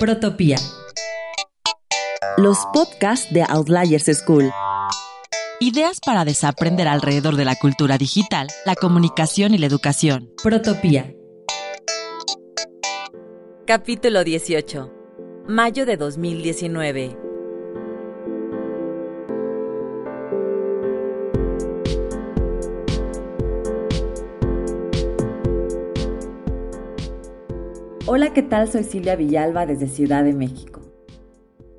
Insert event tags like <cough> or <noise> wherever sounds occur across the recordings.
Protopía. Los podcasts de Outliers School. Ideas para desaprender alrededor de la cultura digital, la comunicación y la educación. Protopía. Capítulo 18. Mayo de 2019. Hola, ¿qué tal? Soy Silvia Villalba desde Ciudad de México.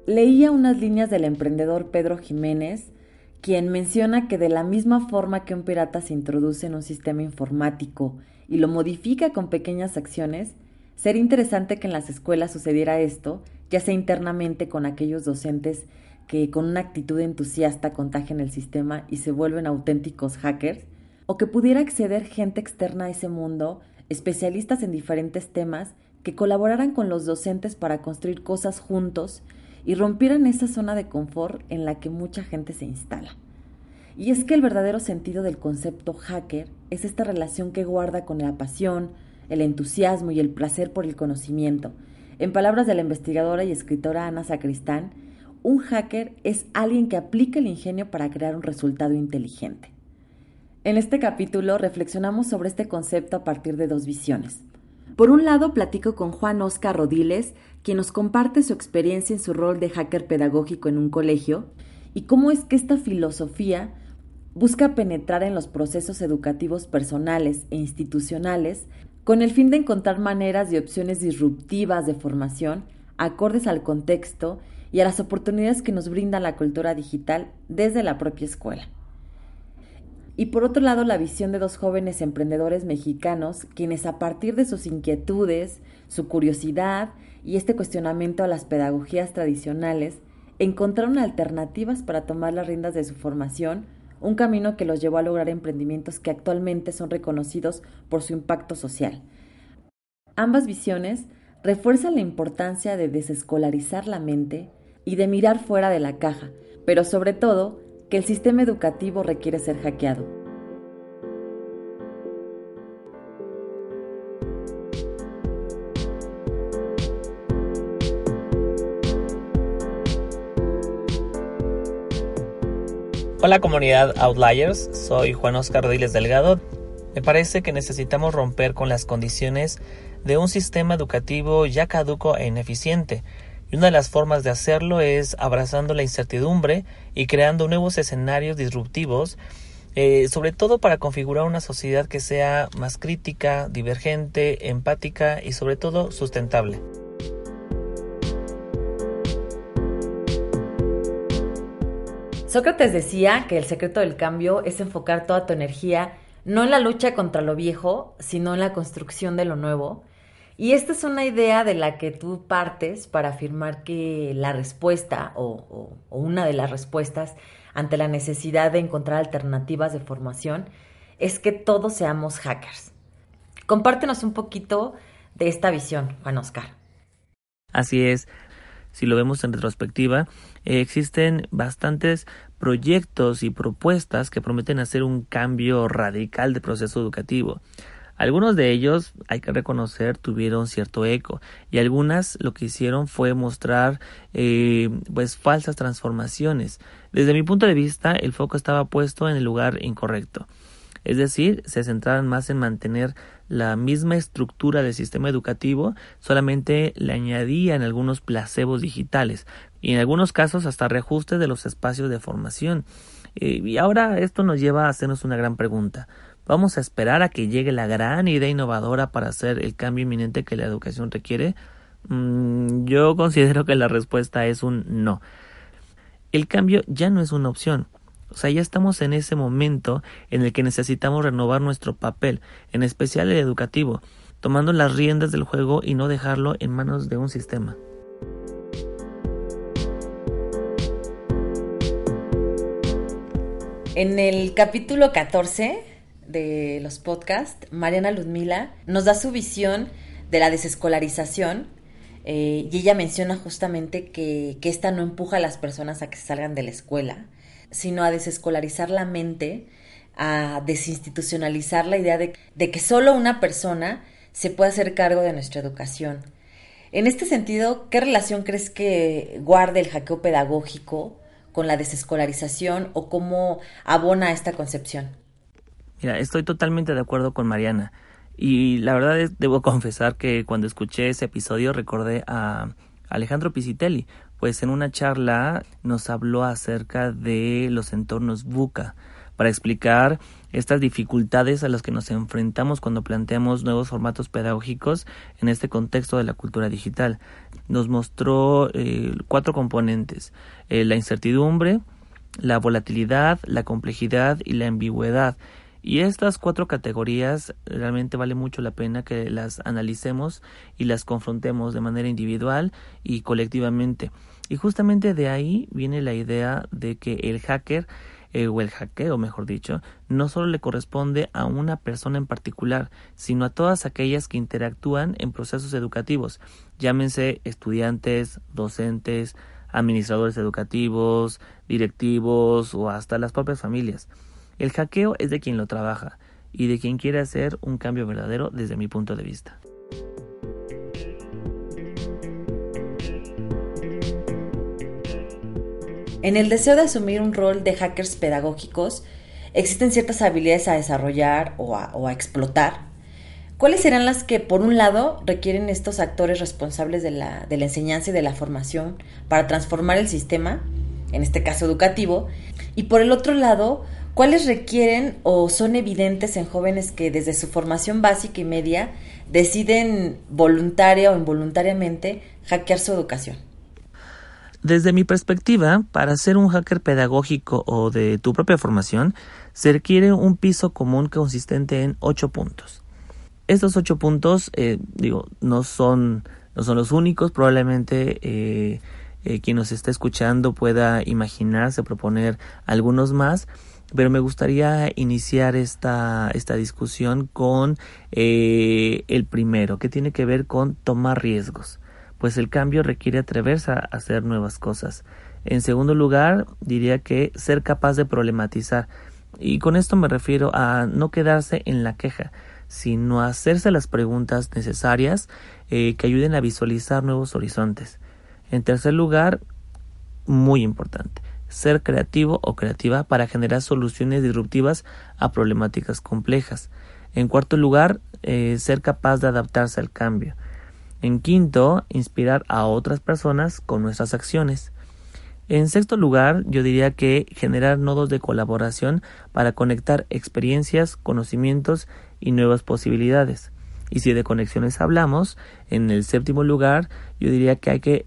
Leía unas líneas del emprendedor Pedro Jiménez, quien menciona que de la misma forma que un pirata se introduce en un sistema informático y lo modifica con pequeñas acciones, sería interesante que en las escuelas sucediera esto, ya sea internamente con aquellos docentes que con una actitud entusiasta contagian el sistema y se vuelven auténticos hackers, o que pudiera acceder gente externa a ese mundo, especialistas en diferentes temas, que colaboraran con los docentes para construir cosas juntos y rompieran esa zona de confort en la que mucha gente se instala. Y es que el verdadero sentido del concepto hacker es esta relación que guarda con la pasión, el entusiasmo y el placer por el conocimiento. En palabras de la investigadora y escritora Ana Sacristán, un hacker es alguien que aplica el ingenio para crear un resultado inteligente. En este capítulo reflexionamos sobre este concepto a partir de dos visiones. Por un lado, platico con Juan Oscar Rodiles, quien nos comparte su experiencia en su rol de hacker pedagógico en un colegio y cómo es que esta filosofía busca penetrar en los procesos educativos personales e institucionales con el fin de encontrar maneras y opciones disruptivas de formación acordes al contexto y a las oportunidades que nos brinda la cultura digital desde la propia escuela y por otro lado la visión de dos jóvenes emprendedores mexicanos quienes a partir de sus inquietudes, su curiosidad y este cuestionamiento a las pedagogías tradicionales encontraron alternativas para tomar las riendas de su formación, un camino que los llevó a lograr emprendimientos que actualmente son reconocidos por su impacto social. Ambas visiones refuerzan la importancia de desescolarizar la mente y de mirar fuera de la caja, pero sobre todo que el sistema educativo requiere ser hackeado. Hola comunidad Outliers, soy Juan Oscar Rodiles Delgado. Me parece que necesitamos romper con las condiciones de un sistema educativo ya caduco e ineficiente y una de las formas de hacerlo es abrazando la incertidumbre y creando nuevos escenarios disruptivos, eh, sobre todo para configurar una sociedad que sea más crítica, divergente, empática y sobre todo sustentable. Sócrates decía que el secreto del cambio es enfocar toda tu energía no en la lucha contra lo viejo, sino en la construcción de lo nuevo, y esta es una idea de la que tú partes para afirmar que la respuesta o, una de las respuestas ante la necesidad de encontrar alternativas de formación es que todos seamos hackers. Compártenos un poquito de esta visión, Juan Oscar. Así es, si lo vemos en retrospectiva, eh, existen bastantes proyectos y propuestas que prometen hacer un cambio radical de proceso educativo. Algunos de ellos, hay que reconocer, tuvieron cierto eco y algunas lo que hicieron fue mostrar eh, pues falsas transformaciones. Desde mi punto de vista, el foco estaba puesto en el lugar incorrecto. Es decir, se centraban más en mantener la misma estructura del sistema educativo, solamente le añadían algunos placebos digitales y en algunos casos hasta reajustes de los espacios de formación. Eh, y ahora esto nos lleva a hacernos una gran pregunta. ¿Vamos a esperar a que llegue la gran idea innovadora para hacer el cambio inminente que la educación requiere? Mm, yo considero que la respuesta es un no. El cambio ya no es una opción. O sea, ya estamos en ese momento en el que necesitamos renovar nuestro papel, en especial el educativo. tomando las riendas del juego y no dejarlo en manos de un sistema. En el capítulo 14 de los podcasts, Mariana Ludmila nos da su visión de la desescolarización eh, y ella menciona justamente que, que esta no empuja a las personas a que salgan de la escuela, sino a desescolarizar la mente, a desinstitucionalizar la idea de, de que solo una persona se puede hacer cargo de nuestra educación. En este sentido, ¿qué relación crees que guarde el hackeo pedagógico con la desescolarización o cómo abona esta concepción? Mira, estoy totalmente de acuerdo con Mariana. Y la verdad es, debo <laughs> confesar que cuando escuché ese episodio recordé a Alejandro Pisitelli, pues en una charla nos habló acerca de los entornos buca para explicar estas dificultades a las que nos enfrentamos cuando planteamos nuevos formatos pedagógicos en este contexto de la cultura digital. Nos mostró eh, cuatro componentes, eh, la incertidumbre, la volatilidad, la complejidad y la ambigüedad. Y estas cuatro categorías realmente vale mucho la pena que las analicemos y las confrontemos de manera individual y colectivamente. Y justamente de ahí viene la idea de que el hacker eh, o el hackeo, mejor dicho, no solo le corresponde a una persona en particular, sino a todas aquellas que interactúan en procesos educativos, llámense estudiantes, docentes, administradores educativos, directivos o hasta las propias familias. El hackeo es de quien lo trabaja y de quien quiere hacer un cambio verdadero desde mi punto de vista. En el deseo de asumir un rol de hackers pedagógicos, existen ciertas habilidades a desarrollar o a, explotar. ¿Cuáles serán las que, por un lado, requieren estos actores responsables de la, enseñanza y de la formación para transformar el sistema, en este caso educativo, y por el otro lado, cuáles requieren o son evidentes en jóvenes que desde su formación básica y media deciden voluntaria o involuntariamente hackear su educación? Desde mi perspectiva, para ser un hacker pedagógico o de tu propia formación, se requiere un piso común consistente en ocho puntos. Estos ocho puntos, eh, digo, no son, no son los únicos, probablemente eh, eh, quien nos está escuchando pueda imaginarse, proponer algunos más, pero me gustaría iniciar esta, esta discusión con el primero, que tiene que ver con tomar riesgos pues el cambio requiere atreverse a hacer nuevas cosas. En segundo lugar, diría que ser capaz de problematizar. Y con esto me refiero a no quedarse en la queja, sino hacerse las preguntas necesarias eh, que ayuden a visualizar nuevos horizontes. En tercer lugar, muy importante, ser creativo o creativa para generar soluciones disruptivas a problemáticas complejas. En cuarto lugar, eh, ser capaz de adaptarse al cambio. En quinto, inspirar a otras personas con nuestras acciones. En sexto lugar, yo diría que generar nodos de colaboración para conectar experiencias, conocimientos y nuevas posibilidades. Y si de conexiones hablamos, en el séptimo lugar, yo diría que hay que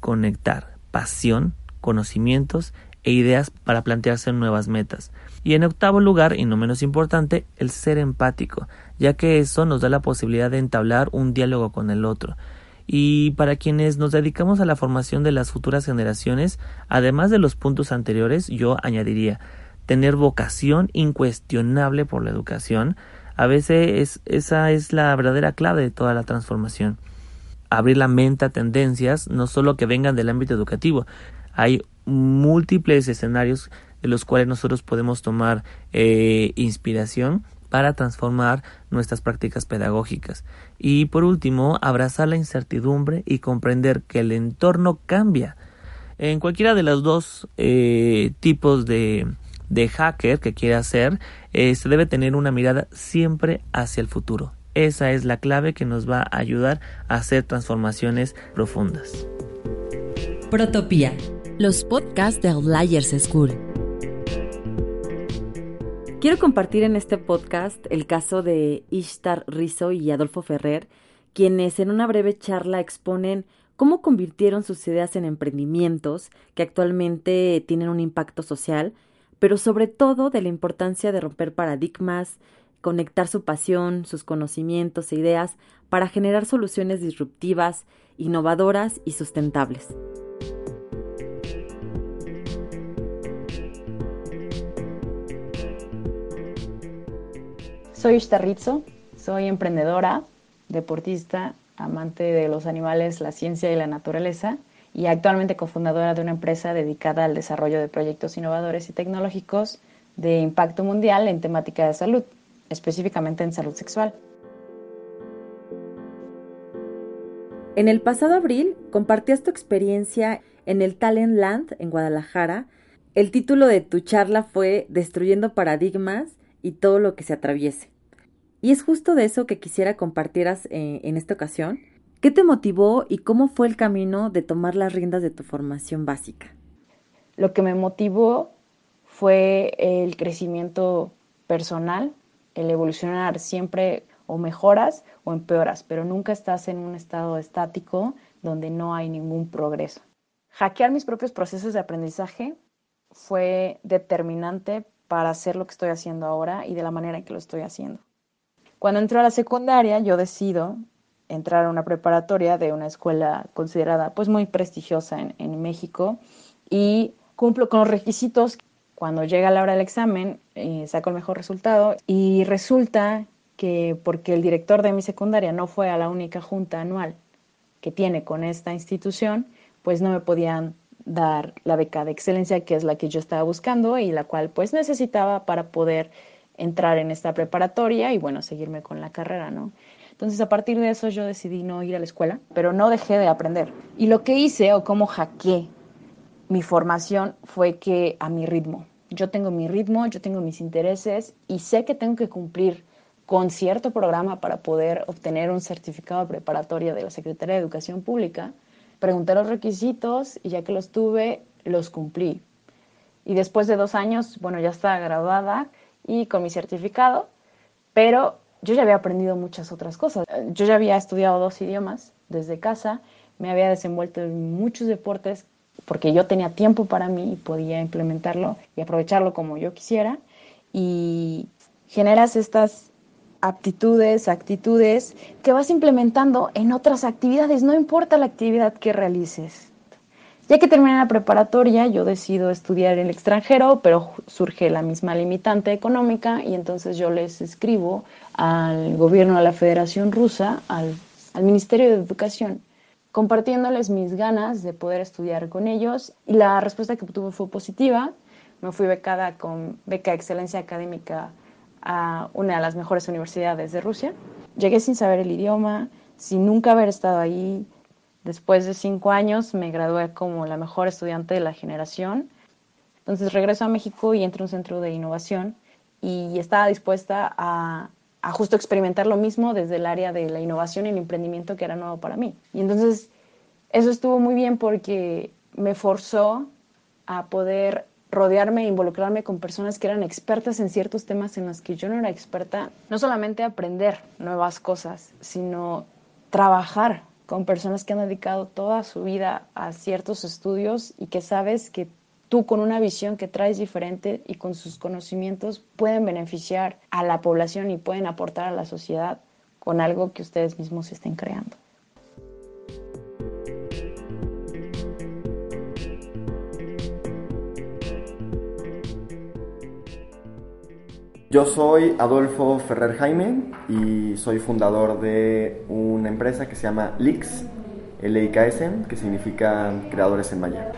conectar pasión, conocimientos e ideas para plantearse nuevas metas. Y en octavo lugar, y no menos importante, el ser empático, ya que eso nos da la posibilidad de entablar un diálogo con el otro. Y para quienes nos dedicamos a la formación de las futuras generaciones, además de los puntos anteriores, yo añadiría tener vocación incuestionable por la educación. A veces esa es la verdadera clave de toda la transformación. Abrir la mente a tendencias, no solo que vengan del ámbito educativo. Hay múltiples escenarios de los cuales nosotros podemos tomar eh, inspiración para transformar nuestras prácticas pedagógicas. Y por último, abrazar la incertidumbre y comprender que el entorno cambia. En cualquiera de los dos eh, tipos de, de, hacker que quiera hacer, eh, se debe tener una mirada siempre hacia el futuro. Esa es la clave que nos va a ayudar a hacer transformaciones profundas. Protopía, los podcasts de Outliers School. Quiero compartir en este podcast el caso de Ishtar Rizzo y Adolfo Ferrer, quienes en una breve charla exponen cómo convirtieron sus ideas en emprendimientos que actualmente tienen un impacto social, pero sobre todo de la importancia de romper paradigmas, conectar su pasión, sus conocimientos e ideas para generar soluciones disruptivas, innovadoras y sustentables. Soy Ishtarritzo, soy emprendedora, deportista, amante de los animales, la ciencia y la naturaleza y actualmente cofundadora de una empresa dedicada al desarrollo de proyectos innovadores y tecnológicos de impacto mundial en temática de salud, específicamente en salud sexual. En el pasado abril compartías tu experiencia en el Talent Land en Guadalajara. El título de tu charla fue Destruyendo paradigmas y todo lo que se atraviese. Y es justo de eso que quisiera compartieras eh, en esta ocasión. ¿Qué te motivó y cómo fue el camino de tomar las riendas de tu formación básica? Lo que me motivó fue el crecimiento personal, el evolucionar siempre o mejoras o empeoras, pero nunca estás en un estado estático donde no hay ningún progreso. Hackear mis propios procesos de aprendizaje fue determinante para hacer lo que estoy haciendo ahora y de la manera en que lo estoy haciendo. Cuando entro a la secundaria, yo decido entrar a una preparatoria de una escuela considerada pues muy prestigiosa en, México y cumplo con los requisitos. Cuando llega la hora del examen, eh, saco el mejor resultado y resulta que porque el director de mi secundaria no fue a la única junta anual que tiene con esta institución, pues no me podían dar la beca de excelencia que es la que yo estaba buscando y la cual pues necesitaba para poder entrar en esta preparatoria y bueno, seguirme con la carrera, ¿no? Entonces a partir de eso yo decidí no ir a la escuela, pero no dejé de aprender. Y lo que hice o cómo hackeé mi formación fue que a mi ritmo. Yo tengo mi ritmo, yo tengo mis intereses y sé que tengo que cumplir con cierto programa para poder obtener un certificado de preparatoria de la Secretaría de Educación Pública. Pregunté los requisitos y ya que los tuve, los cumplí. Y después de dos años, bueno, ya estaba graduada y con mi certificado, pero yo ya había aprendido muchas otras cosas. Yo ya había estudiado dos idiomas desde casa, me había desenvuelto en muchos deportes porque yo tenía tiempo para mí y podía implementarlo y aprovecharlo como yo quisiera. Y generas estas aptitudes, actitudes que vas implementando en otras actividades, no importa la actividad que realices. Ya que terminé la preparatoria, yo decido estudiar en el extranjero, pero surge la misma limitante económica y entonces yo les escribo al gobierno de la Federación Rusa, al, al Ministerio de Educación, compartiéndoles mis ganas de poder estudiar con ellos y la respuesta que obtuve fue positiva. Me fui becada con beca de excelencia académica a una de las mejores universidades de Rusia. Llegué sin saber el idioma, sin nunca haber estado ahí, Después de cinco años me gradué como la mejor estudiante de la generación. Entonces regreso a México y entro a un centro de innovación y estaba dispuesta a, justo experimentar lo mismo desde el área de la innovación y el emprendimiento que era nuevo para mí. Y entonces eso estuvo muy bien porque me forzó a poder rodearme e involucrarme con personas que eran expertas en ciertos temas en los que yo no era experta. No solamente aprender nuevas cosas, sino trabajar con personas que han dedicado toda su vida a ciertos estudios y que sabes que tú con una visión que traes diferente y con sus conocimientos pueden beneficiar a la población y pueden aportar a la sociedad con algo que ustedes mismos estén creando. Yo soy Adolfo Ferrer Jaime y soy fundador de una empresa que se llama LIX, L-I-K-S, que significa Creadores en Maya.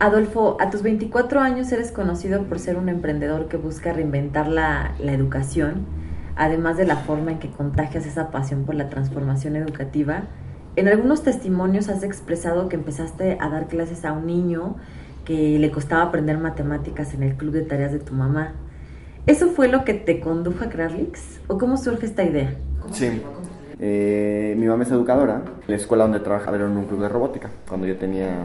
Adolfo, a tus 24 años eres conocido por ser un emprendedor que busca reinventar la, la educación, además de la forma en que contagias esa pasión por la transformación educativa. En algunos testimonios has expresado que empezaste a dar clases a un niño que le costaba aprender matemáticas en el club de tareas de tu mamá. ¿Eso fue lo que te condujo a crear Lix? ¿O cómo surge esta idea? Sí. Eh, mi mamá es educadora. La escuela donde trabajaba era en un club de robótica, cuando yo tenía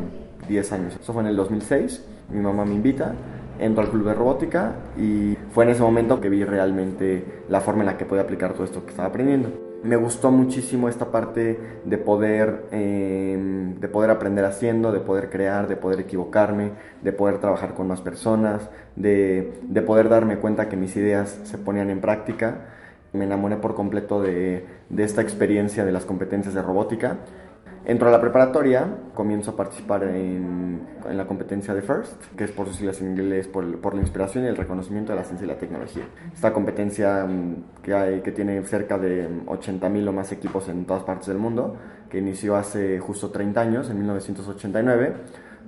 10 años. Eso fue en el 2006. Mi mamá me invita, entro al club de robótica y fue en ese momento que vi realmente la forma en la que podía aplicar todo esto que estaba aprendiendo. Me gustó muchísimo esta parte de poder, em, de poder aprender haciendo, de poder crear, de poder equivocarme, de poder trabajar con más personas, de, de poder darme cuenta que mis ideas se ponían en práctica. Me enamoré por completo de esta experiencia de las competencias de robótica Entro a la preparatoria, comienzo a participar en, en, la competencia de FIRST, que es por sus siglas en inglés, por, por, la inspiración y el reconocimiento de la ciencia y la tecnología. Esta competencia mm, que, hay, que tiene cerca de 80.000 o más equipos en todas partes del mundo, que inició hace justo 30 años, en 1989,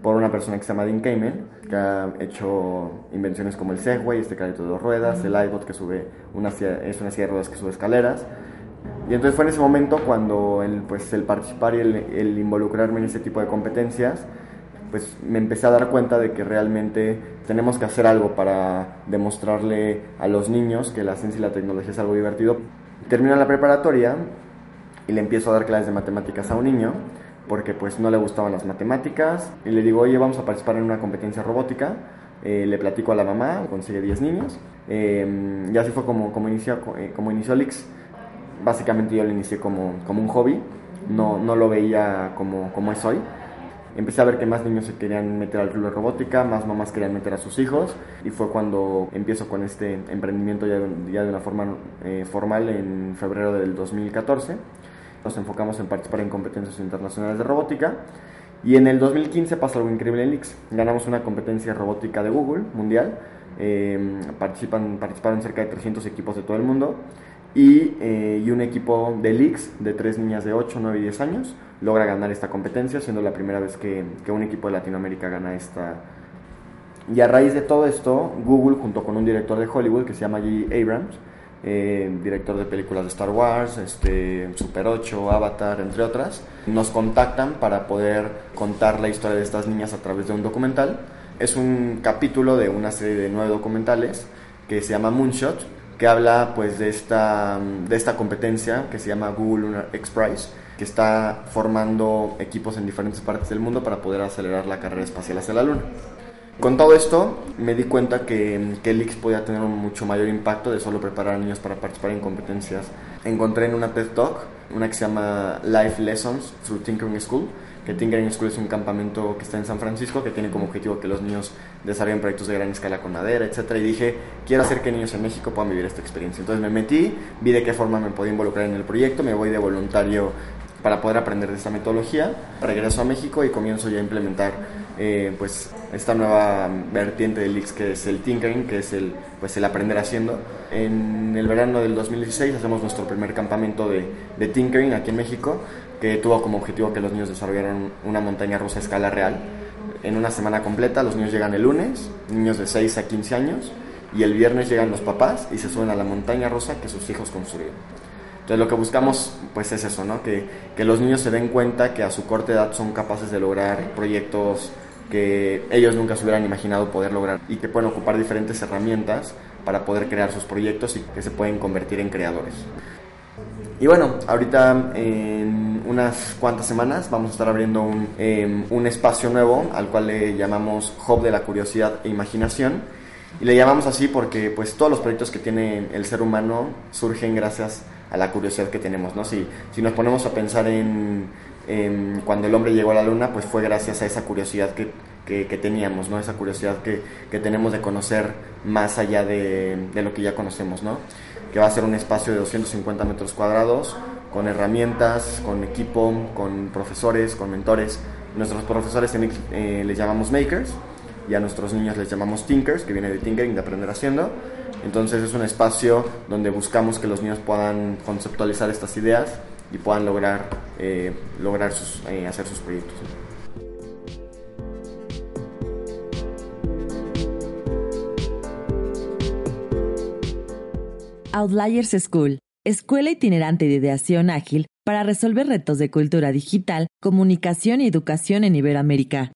por una persona que se llama Dean Kamen, que ha hecho invenciones como el Segway, este carrito de dos ruedas, el iBot, que sube una, es una silla de ruedas que sube escaleras, y entonces fue en ese momento cuando el, pues, el participar y el, involucrarme en ese tipo de competencias, pues me empecé a dar cuenta de que realmente tenemos que hacer algo para demostrarle a los niños que la ciencia y la tecnología es algo divertido. Termino la preparatoria y le empiezo a dar clases de matemáticas a un niño porque pues no le gustaban las matemáticas y le digo, oye, vamos a participar en una competencia robótica. Eh, le platico a la mamá, consigue 10 niños. Eh, y así fue como, como, inició, eh, como inició Lix básicamente yo lo inicié como, como un hobby, no, no lo veía como, como es hoy. Empecé a ver que más niños se querían meter al club de robótica, más mamás querían meter a sus hijos y fue cuando empiezo con este emprendimiento ya ya de una forma eh, formal en febrero del 2014. Nos enfocamos en participar en competencias internacionales de robótica y en el 2015 pasó algo increíble en Lix. Ganamos una competencia robótica de Google mundial. Eh, participan, participaron cerca de 300 equipos de todo el mundo y, eh, y, un equipo de leaks de tres niñas de 8, 9 y 10 años logra ganar esta competencia, siendo la primera vez que, que, un equipo de Latinoamérica gana esta. Y a raíz de todo esto, Google, junto con un director de Hollywood que se llama J. Abrams, eh, director de películas de Star Wars, este, Super 8, Avatar, entre otras, nos contactan para poder contar la historia de estas niñas a través de un documental. Es un capítulo de una serie de nueve documentales que se llama Moonshot, que habla pues de esta, de esta competencia que se llama Google Lunar X Prize, que está formando equipos en diferentes partes del mundo para poder acelerar la carrera espacial hacia la Luna. Con todo esto me di cuenta que, que el X podía tener un mucho mayor impacto de solo preparar a niños para participar en competencias. Encontré en una TED Talk una que se llama Life Lessons Through Tinkering School, que Tinkering School es un campamento que está en San Francisco que tiene como objetivo que los niños desarrollen proyectos de gran escala con madera, etcétera y dije, quiero hacer que niños en México puedan vivir esta experiencia. Entonces me metí, vi de qué forma me podía involucrar en el proyecto, me voy de voluntario para poder aprender de esta metodología, regreso a México y comienzo ya a implementar eh, pues esta nueva vertiente del X que es el tinkering, que es el, pues el aprender haciendo. En el verano del 2016 hacemos nuestro primer campamento de, de tinkering aquí en México que tuvo como objetivo que los niños desarrollaran una montaña rusa a escala real. En una semana completa, los niños llegan el lunes, niños de 6 a 15 años, y el viernes llegan los papás y se suben a la montaña rusa que sus hijos construyeron. Entonces lo que buscamos pues es eso, ¿no? que, que los niños se den cuenta que a su corta edad son capaces de lograr proyectos que ellos nunca se hubieran imaginado poder lograr y que pueden ocupar diferentes herramientas para poder crear sus proyectos y que se pueden convertir en creadores. Y bueno, ahorita en unas cuantas semanas vamos a estar abriendo un, em, un espacio nuevo al cual le llamamos Hub de la Curiosidad e Imaginación. Y le llamamos así porque pues todos los proyectos que tiene el ser humano surgen gracias a la curiosidad que tenemos, ¿no? Si, si nos ponemos a pensar en, cuando el hombre llegó a la luna, pues fue gracias a esa curiosidad que, que, que teníamos, ¿no? Esa curiosidad que, que, tenemos de conocer más allá de, de lo que ya conocemos, ¿no? que va a ser un espacio de 250 metros cuadrados, con herramientas, con equipo, con profesores, con mentores. Nuestros profesores eh, les llamamos makers y a nuestros niños les llamamos thinkers, que viene de tinkering, de aprender haciendo. Entonces es un espacio donde buscamos que los niños puedan conceptualizar estas ideas y puedan lograr, eh, lograr sus, eh, hacer sus proyectos. Outliers School, escuela itinerante de ideación ágil para resolver retos de cultura digital, comunicación y educación en Iberoamérica.